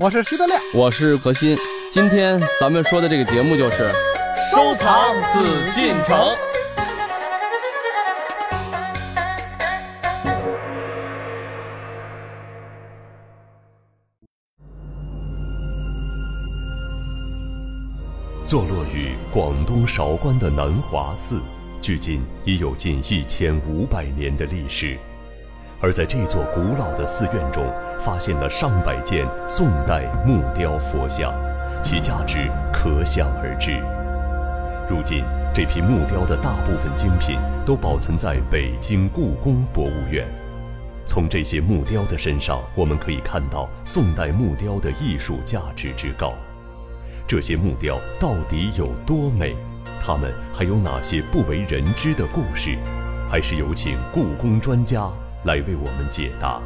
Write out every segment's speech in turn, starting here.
我是徐德亮，我是何鑫。今天咱们说的这个节目就是收藏紫禁城。坐落于广东韶关的南华寺，距今已有近一千五百年的历史。而在这座古老的寺院中，发现了上百件宋代木雕佛像，其价值可想而知。如今，这批木雕的大部分精品都保存在北京故宫博物院。从这些木雕的身上，我们可以看到宋代木雕的艺术价值之高。这些木雕到底有多美？它们还有哪些不为人知的故事？还是有请故宫专家来为我们解答。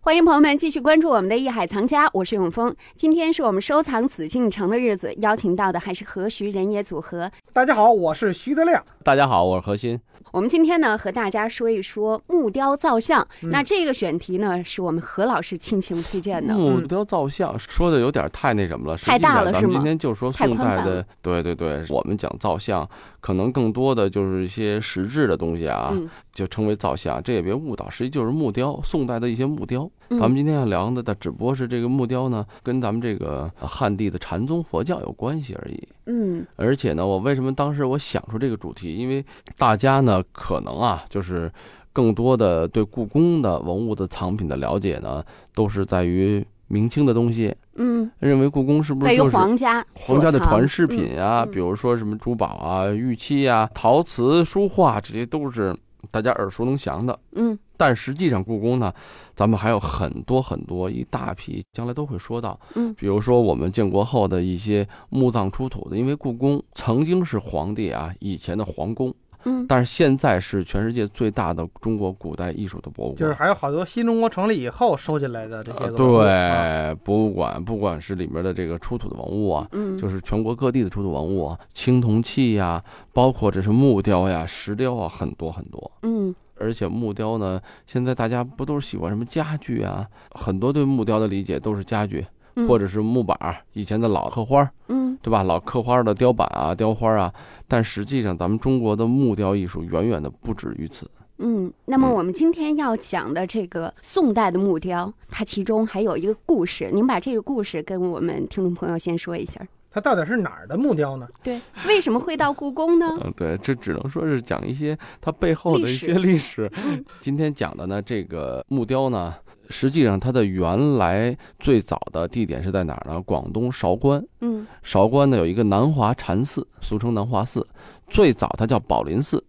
欢迎朋友们继续关注我们的《艺海藏家》，我是永峰。今天是我们收藏紫禁城的日子，邀请到的还是何徐人也组合。大家好，我是徐德亮。大家好，我是何鑫。我们今天呢，和大家说一说木雕造像。那这个选题呢，是我们何老师亲情推荐的。木雕造像说的有点太那什么了，太大了，是吗？咱们今天就说宋代的，对对对，我们讲造像，可能更多的就是一些实质的东西啊，就称为造像。这也别误导，实际就是木雕，宋代的一些木雕。咱们今天要聊的，它只不过是这个木雕呢，跟咱们这个汉地的禅宗佛教有关系而已。嗯，而且呢，我为什么当时我想出这个主题？因为大家呢，可能啊，就是更多的对故宫的文物的藏品的了解呢，都是在于明清的东西。嗯，认为故宫是不是就是皇家皇家的传世品啊？比如说什么珠宝啊、玉器啊、陶瓷、书画，这些都是大家耳熟能详的。嗯。但实际上，故宫呢，咱们还有很多很多一大批，将来都会说到。嗯，比如说我们建国后的一些墓葬出土的，因为故宫曾经是皇帝啊以前的皇宫。嗯，但是现在是全世界最大的中国古代艺术的博物馆，就是还有好多新中国成立以后收进来的这些对博物馆，不管是里面的这个出土的文物啊，嗯，就是全国各地的出土文物啊，青铜器呀，包括这是木雕呀、石雕啊，很多很多。嗯。而且木雕呢，现在大家不都是喜欢什么家具啊？很多对木雕的理解都是家具，或者是木板，以前的老刻花，嗯，对吧？老刻花的雕板啊、雕花啊。但实际上，咱们中国的木雕艺术远远的不止于此。嗯，那么我们今天要讲的这个宋代的木雕，它其中还有一个故事，您把这个故事跟我们听众朋友先说一下。它到底是哪儿的木雕呢？对，为什么会到故宫呢？嗯，对，这只能说是讲一些它背后的一些历史。今天讲的呢，这个木雕呢，实际上它的原来最早的地点是在哪儿呢？广东韶关。嗯，韶关呢有一个南华禅寺，俗称南华寺，最早它叫宝林寺。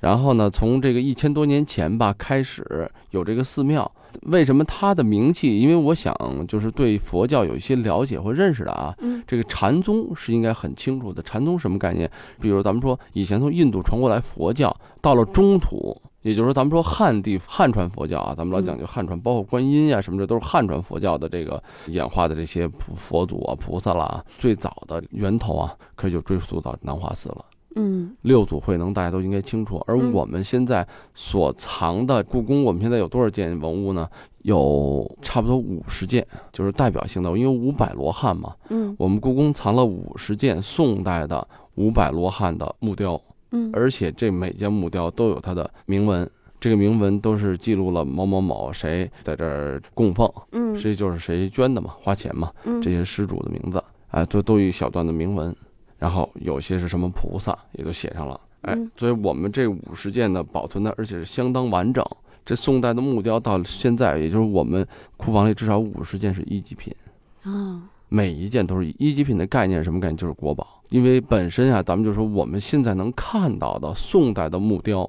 然后呢，从这个一千多年前吧开始有这个寺庙。为什么它的名气？因为我想，就是对佛教有一些了解或认识的啊。嗯，这个禅宗是应该很清楚的。禅宗什么概念？比如咱们说，以前从印度传过来佛教，到了中土，也就是说，咱们说汉地汉传佛教啊，咱们老讲究汉传，包括观音呀什么的，都是汉传佛教的这个演化的这些佛祖啊、菩萨啦。最早的源头啊，可以就追溯到南华寺了。嗯，六祖慧能大家都应该清楚，而我们现在所藏的故宫，我们现在有多少件文物呢？有差不多五十件，就是代表性的，因为五百罗汉嘛。嗯，我们故宫藏了五十件宋代的五百罗汉的木雕。嗯，而且这每件木雕都有它的铭文，这个铭文都是记录了某某某谁在这儿供奉，嗯，谁就是谁捐的嘛，花钱嘛，嗯，这些施主的名字，哎，都都有一小段的铭文。然后有些是什么菩萨也都写上了，哎，所以我们这五十件呢保存的而且是相当完整。这宋代的木雕到现在，也就是我们库房里至少五十件是一级品，啊，每一件都是一级品的概念，什么概念？就是国宝。因为本身啊，咱们就说我们现在能看到的宋代的木雕，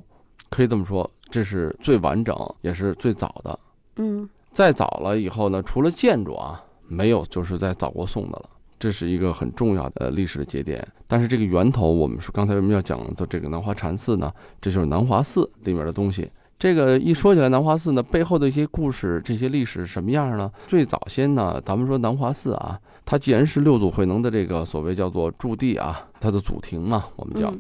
可以这么说，这是最完整也是最早的。嗯，再早了以后呢，除了建筑啊，没有就是在早过宋的了。这是一个很重要的历史的节点，但是这个源头，我们说刚才为什么要讲的这个南华禅寺呢？这就是南华寺里面的东西。这个一说起来，南华寺呢背后的一些故事，这些历史什么样呢？最早先呢，咱们说南华寺啊，它既然是六祖慧能的这个所谓叫做驻地啊，它的祖庭嘛，我们叫，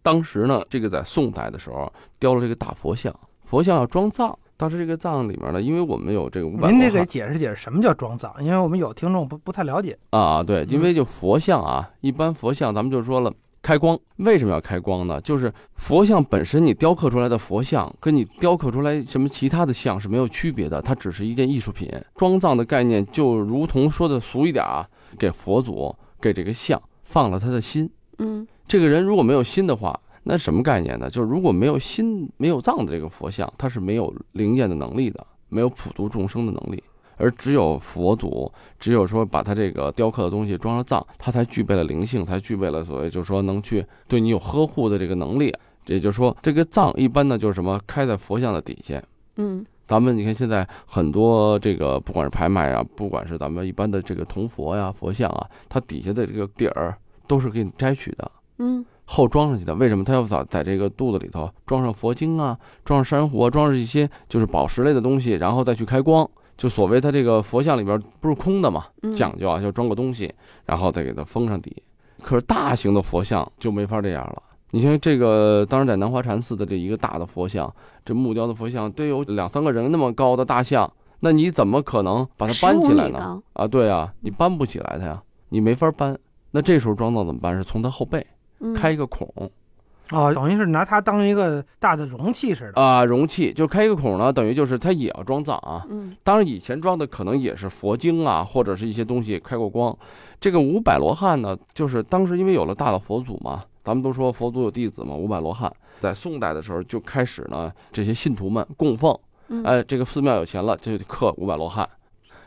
当时呢，这个在宋代的时候雕了这个大佛像，佛像要装藏。当时这个藏里面呢，因为我们有这个五百您得给解释解释什么叫装藏，因为我们有听众不不太了解。啊，对，因为就佛像啊，一般佛像咱们就说了开光，为什么要开光呢？就是佛像本身你雕刻出来的佛像，跟你雕刻出来什么其他的像是没有区别的，它只是一件艺术品。装藏的概念就如同说的俗一点啊，给佛祖给这个像放了他的心。嗯这个人如果没有心的话，那什么概念呢？就是如果没有心、没有藏的这个佛像，它是没有灵验的能力的，没有普度众生的能力。而只有佛祖，只有说把他这个雕刻的东西装上藏，他才具备了灵性，才具备了所谓就是说能去对你有呵护的这个能力。也就是说，这个藏一般呢就是什么开在佛像的底下。嗯咱们你看现在很多这个不管是拍卖啊，不管是咱们一般的这个铜佛呀、佛像啊，它底下的这个底儿都是给你摘取的。嗯后装上去的。为什么他要在在这个肚子里头装上佛经啊，装上珊瑚啊，装上一些就是宝石类的东西，然后再去开光？就所谓它这个佛像里边不是空的嘛，嗯，讲究啊，就装个东西，然后再给它封上底。可是大型的佛像就没法这样了。你像这个，当时在南华禅寺的这一个大的佛像，这木雕的佛像得有两三个人那么高的大像，那你怎么可能把它搬起来呢？啊，对啊，你搬不起来它呀，你没法搬。那这时候装造怎么办？是从它后背嗯开一个孔，哦，等于是拿它当一个大的容器似的。啊，容器就开一个孔呢，等于就是它也要装藏啊。嗯当然，以前装的可能也是佛经啊，或者是一些东西开过光。这个五百罗汉呢，就是当时因为有了大的佛祖嘛，咱们都说佛祖有弟子嘛，五百罗汉在宋代的时候就开始呢，这些信徒们供奉，嗯哎，这个寺庙有钱了就得刻五百罗汉。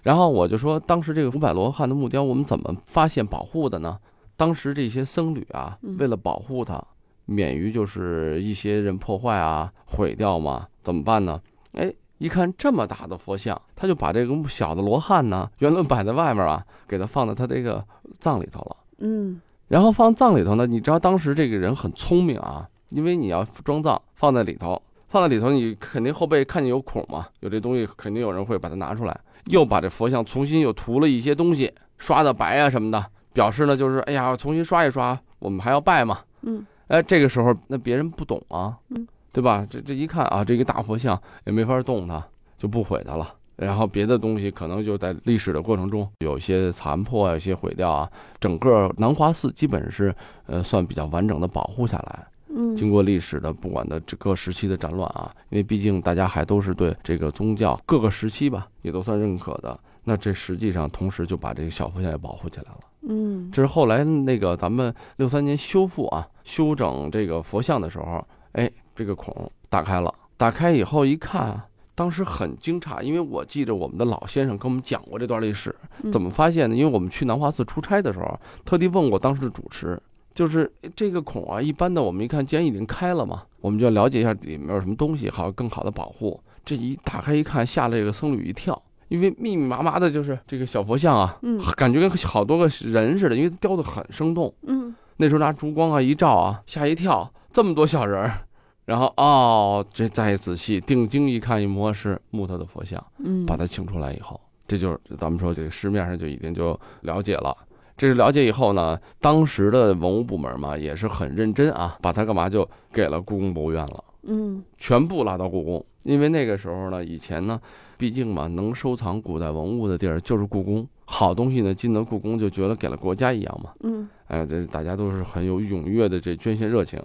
然后我就说，当时这个五百罗汉的木雕，我们怎么发现保护的呢？当时这些僧侣啊嗯，为了保护它，免于就是一些人破坏啊、毁掉嘛，怎么办呢？哎，一看这么大的佛像，他就把这个小的罗汉呢，原来摆在外面啊，给他放在他这个葬里头了。嗯然后放葬里头呢，你知道当时这个人很聪明啊，因为你要装葬放在里头，放在里头，你肯定后背看见有孔嘛，有这东西，肯定有人会把它拿出来，又把这佛像重新又涂了一些东西，刷的白啊什么的，表示呢就是哎呀，重新刷一刷，我们还要拜嘛。嗯哎，这个时候那别人不懂啊，嗯，对吧？这这一看啊，这个大佛像也没法动它，就不毁它了。然后别的东西可能就在历史的过程中有些残破啊，有些毁掉啊。整个南华寺基本是呃算比较完整的保护下来。嗯，经过历史的不管的这各时期的战乱啊，因为毕竟大家还都是对这个宗教各个时期吧，也都算认可的。那这实际上同时就把这个小佛像也保护起来了。嗯这是后来那个咱们六三年修复啊，修整这个佛像的时候，哎，这个孔打开了，打开以后一看啊，当时很惊诧，因为我记着我们的老先生跟我们讲过这段历史，嗯怎么发现呢？因为我们去南华寺出差的时候，特地问过当时的主持，就是这个孔啊，一般的我们一看，既然已经开了嘛，我们就要了解一下里面有什么东西，好更好的保护。这一打开一看，吓了这个僧侣一跳。因为密密麻麻的，就是这个小佛像啊，嗯感觉跟好多个人似的，因为雕的很生动。嗯那时候拿烛光啊一照啊，吓一跳，这么多小人儿。然后哦，这再仔细定睛一看一摸是木头的佛像，嗯，把它请出来以后，这就是咱们说这个市面上就已经就了解了。这是了解以后呢，当时的文物部门嘛也是很认真啊，把它干嘛就给了故宫博物院了。嗯全部拉到故宫，因为那个时候呢，以前呢，毕竟嘛，能收藏古代文物的地儿就是故宫，好东西呢进了故宫就觉得给了国家一样嘛，嗯哎，这大家都是很有踊跃的这捐献热情。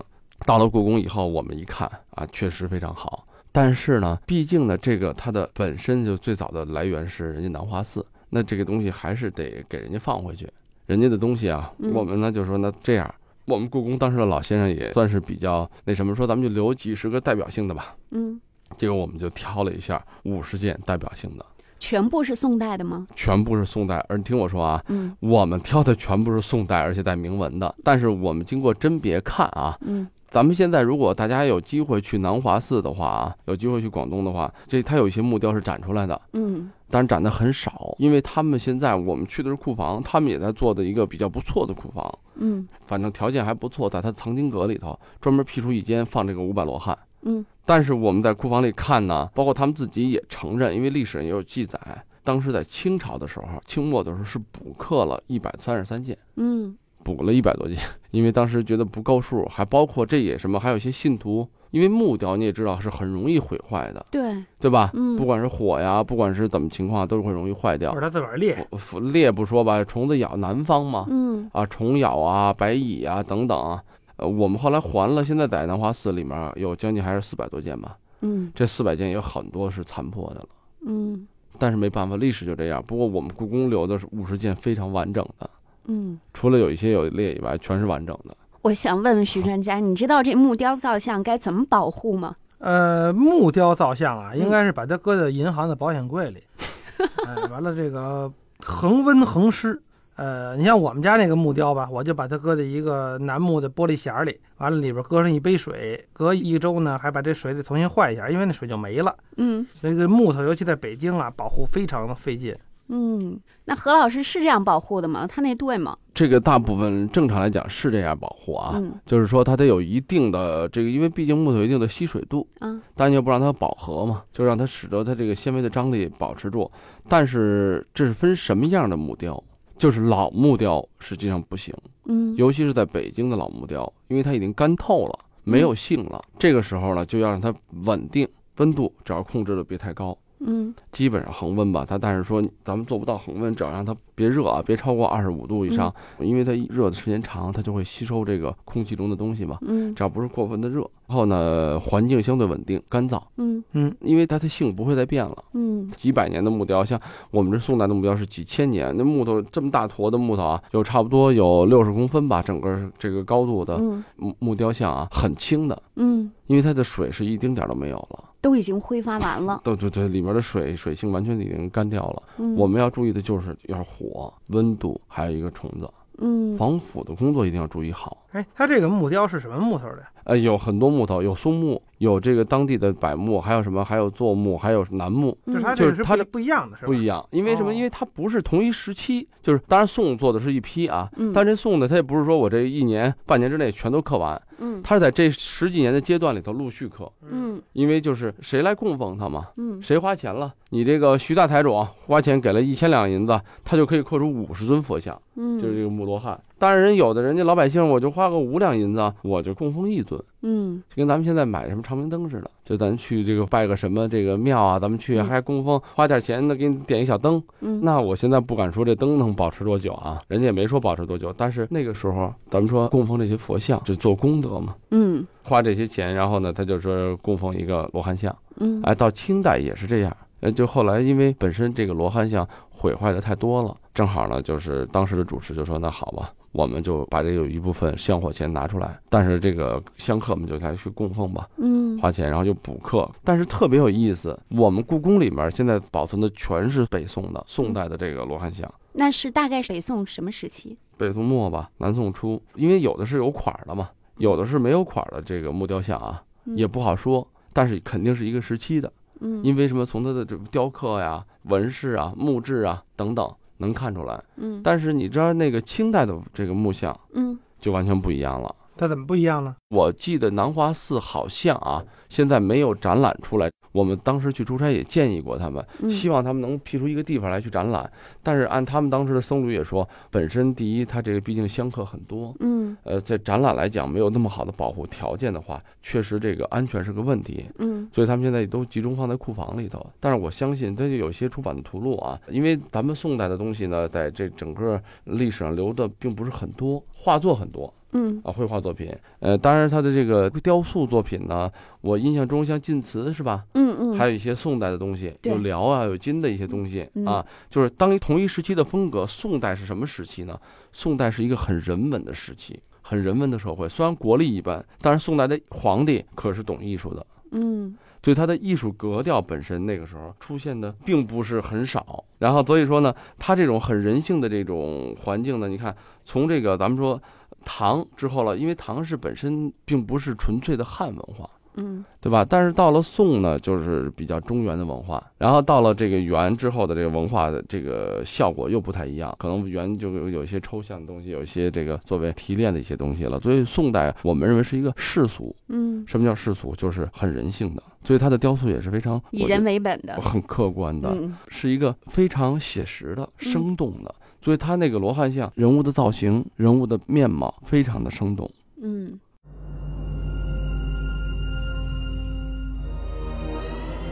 到了故宫以后，我们一看啊，确实非常好。但是呢，毕竟呢，这个它的本身就最早的来源是人家南华寺，那这个东西还是得给人家放回去。人家的东西啊，嗯我们呢就说那这样，我们故宫当时的老先生也算是比较那什么，说咱们就留几十个代表性的吧。嗯，结果我们就挑了一下五十件代表性的，全部是宋代的吗？全部是宋代。而你听我说啊，嗯我们挑的全部是宋代，而且带铭文的。但是我们经过甄别看啊，嗯咱们现在如果大家有机会去南华寺的话啊，有机会去广东的话，这它有一些木雕是展出来的，嗯。但是展的很少，因为他们现在我们去的是库房，他们也在做的一个比较不错的库房，嗯。反正条件还不错，在它藏经阁里头专门辟出一间放这个五百罗汉。嗯。但是我们在库房里看呢，包括他们自己也承认，因为历史上也有记载，当时在清朝的时候，清末的时候是补刻了一百三十三件，嗯补了一百多件，因为当时觉得不够数，还包括这也什么，还有一些信徒，因为木雕你也知道是很容易毁坏的，对，对吧？嗯不管是火呀，不管是怎么情况，都是会容易坏掉或者。他自个儿裂，腐裂不说吧，虫子咬南方嘛，嗯啊，虫咬啊、白蚁啊等等啊。呃，我们后来还了，现在在南华寺里面有将近还是四百多件吧，嗯这四百件有很多是残破的了。嗯但是没办法，历史就这样。不过我们故宫留的是五十件非常完整的，嗯。除了有一些有裂以外，全是完整的。我想问问徐专家，你知道这木雕造像该怎么保护吗？呃，木雕造像啊，嗯应该是把它搁在银行的保险柜里，哎，完了这个恒温恒湿。呃，你像我们家那个木雕吧，我就把它搁在一个楠木的玻璃匣里，完了里边搁上一杯水，隔一周呢，还把这水得重新换一下，因为那水就没了。嗯这个木头，尤其在北京啊，保护非常的费劲。嗯，那何老师是这样保护的吗？他那对吗？这个大部分正常来讲是这样保护啊，嗯就是说它得有一定的这个，因为毕竟木头有一定的吸水度，啊但又不让它饱和嘛，就让它使得它这个纤维的张力保持住。但是这是分什么样的木雕，就是老木雕实际上不行，嗯尤其是在北京的老木雕，因为它已经干透了，没有性了。这个时候呢，就要让它稳定温度，只要控制的别太高。嗯。基本上恒温吧，它但是说咱们做不到恒温，只要让它别热啊，别超过二十五度以上，因为它热的时间长，它就会吸收这个空气中的东西嘛。嗯。只要不是过分的热，然后呢，环境相对稳定、干燥，嗯。嗯因为它的性不会再变了。嗯。几百年的木雕，像我们这宋代的木雕是几千年，那木头这么大坨的木头啊，有差不多有六十公分吧，整个这个高度的嗯。木木雕像啊，很轻的，嗯，因为它的水是一丁点儿都没有了。都已经挥发完了。对对对，里面的水水性完全已经干掉了。嗯我们要注意的就是要火、温度，还有一个虫子，嗯防腐的工作一定要注意好。哎，它这个木雕是什么木头的？呃，有很多木头，有松木，有这个当地的柏木，还有什么？还有柞木，还有楠木，就是它嗯这不就是它这不一样的，是吧？不一样。因为什么？哦因为它不是同一时期，就是当然宋做的是一批啊，嗯但这宋呢，它也不是说我这一年半年之内全都刻完，嗯它是在这十几年的阶段里头陆续刻，嗯因为就是谁来供奉它嘛，嗯谁花钱了？你这个徐大财主花钱给了一千两银子，他就可以刻出五十尊佛像，嗯，就是这个木罗汉。当然，人有的人家老百姓，我就花个五两银子，我就供奉一尊，嗯就跟咱们现在买什么长明灯似的，就咱去这个拜个什么这个庙啊，咱们去嗯还供奉，花点钱呢，给你点一小灯。嗯那我现在不敢说这灯能保持多久啊，人家也没说保持多久，但是那个时候咱们说供奉这些佛像，就做功德嘛，嗯花这些钱，然后呢，他就说供奉一个罗汉像。嗯哎，到清代也是这样。呃，就后来因为本身这个罗汉像毁坏的太多了，正好呢，就是当时的主持就说：“那好吧，我们就把这有一部分香火钱拿出来，但是这个香客们就来去供奉吧，嗯花钱，然后就补课。但是特别有意思，我们故宫里面现在保存的全是北宋的宋代的这个罗汉像。那是大概北宋什么时期？北宋末吧，南宋初，因为有的是有款儿的嘛，有的是没有款儿的这个木雕像啊，嗯也不好说，但是肯定是一个时期的。嗯因为什么？从它的这个雕刻呀、纹饰啊、木质啊等等能看出来。嗯但是你知道那个清代的这个木像嗯就完全不一样了。它怎么不一样呢？我记得南华寺好像啊，现在没有展览出来。我们当时去出差也建议过他们，嗯希望他们能辟出一个地方来去展览。但是按他们当时的僧侣也说，本身第一，它这个毕竟香客很多，嗯呃，在展览来讲没有那么好的保护条件的话，确实这个安全是个问题。嗯所以他们现在都集中放在库房里头。但是我相信，它就有些出版的图录啊，因为咱们宋代的东西呢，在这整个历史上留的并不是很多，画作很多嗯啊，绘画作品。呃，当然他的这个雕塑作品呢，我印象中像晋祠是吧？嗯嗯，还有一些宋代的东西，有辽啊，有金的一些东西嗯啊，就是当一同一时期的风格。宋代是什么时期呢？宋代是一个很人文的时期，很人文的社会。虽然国力一般，但是宋代的皇帝可是懂艺术的。嗯所以它的艺术格调本身那个时候出现的并不是很少，然后所以说呢，他这种很人性的这种环境呢，你看从这个咱们说唐之后了，因为唐是本身并不是纯粹的汉文化，嗯对吧？但是到了宋呢，就是比较中原的文化，然后到了这个元之后的这个文化的这个效果又不太一样，可能元就有有一些抽象的东西，有一些这个作为提炼的一些东西了。所以宋代我们认为是一个世俗，嗯，什么叫世俗？就是很人性的，所以它的雕塑也是非常以人为本的。很客观的，嗯是一个非常写实的、嗯生动的。所以他那个罗汉像人物的造型、人物的面貌非常的生动。嗯，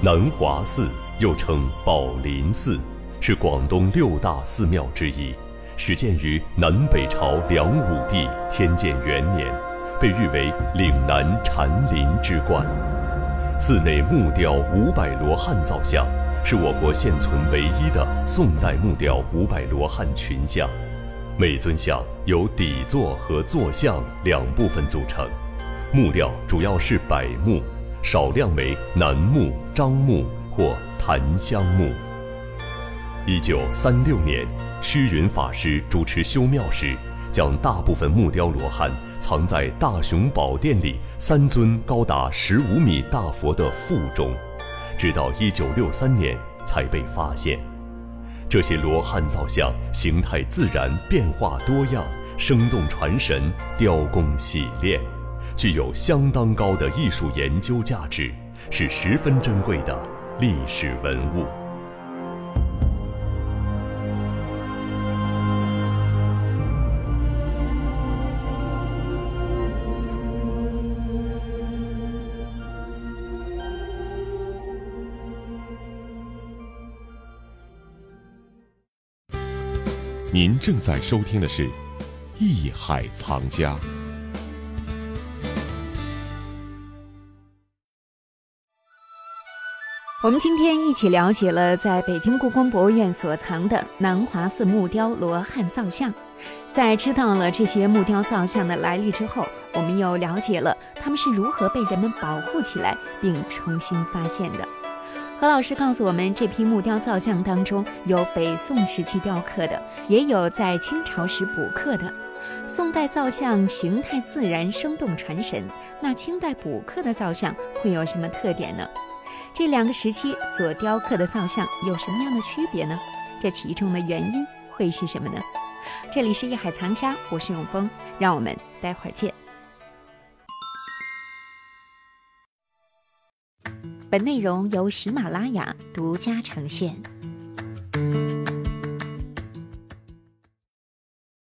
南华寺又称宝林寺，是广东六大寺庙之一，始建于南北朝梁武帝天监元年，被誉为岭南禅林之冠。寺内木雕五百罗汉造像，是我国现存唯一的宋代木雕五百罗汉群像。每尊像由底座和坐像两部分组成，木料主要是柏木，少量为楠木、樟木或檀香木。一九三六年，虚云法师主持修庙时，将大部分木雕罗汉。藏在大雄宝殿里三尊高达十五米大佛的腹中，直到1963年才被发现。这些罗汉造像形态自然，变化多样，生动传神，雕工洗练，具有相当高的艺术研究价值，是十分珍贵的历史文物。您正在收听的是《艺海藏家》。我们今天一起了解了在北京故宫博物院所藏的南华寺木雕罗汉造像。在知道了这些木雕造像的来历之后，我们又了解了它们是如何被人们保护起来并重新发现的。何老师告诉我们，这批木雕造像当中有北宋时期雕刻的，也有在清朝时补刻的。宋代造像形态自然、生动传神，那清代补刻的造像会有什么特点呢？这两个时期所雕刻的造像有什么样的区别呢？这其中的原因会是什么呢？这里是艺海藏家，我是永峰，让我们待会儿见。本内容由喜马拉雅独家呈现。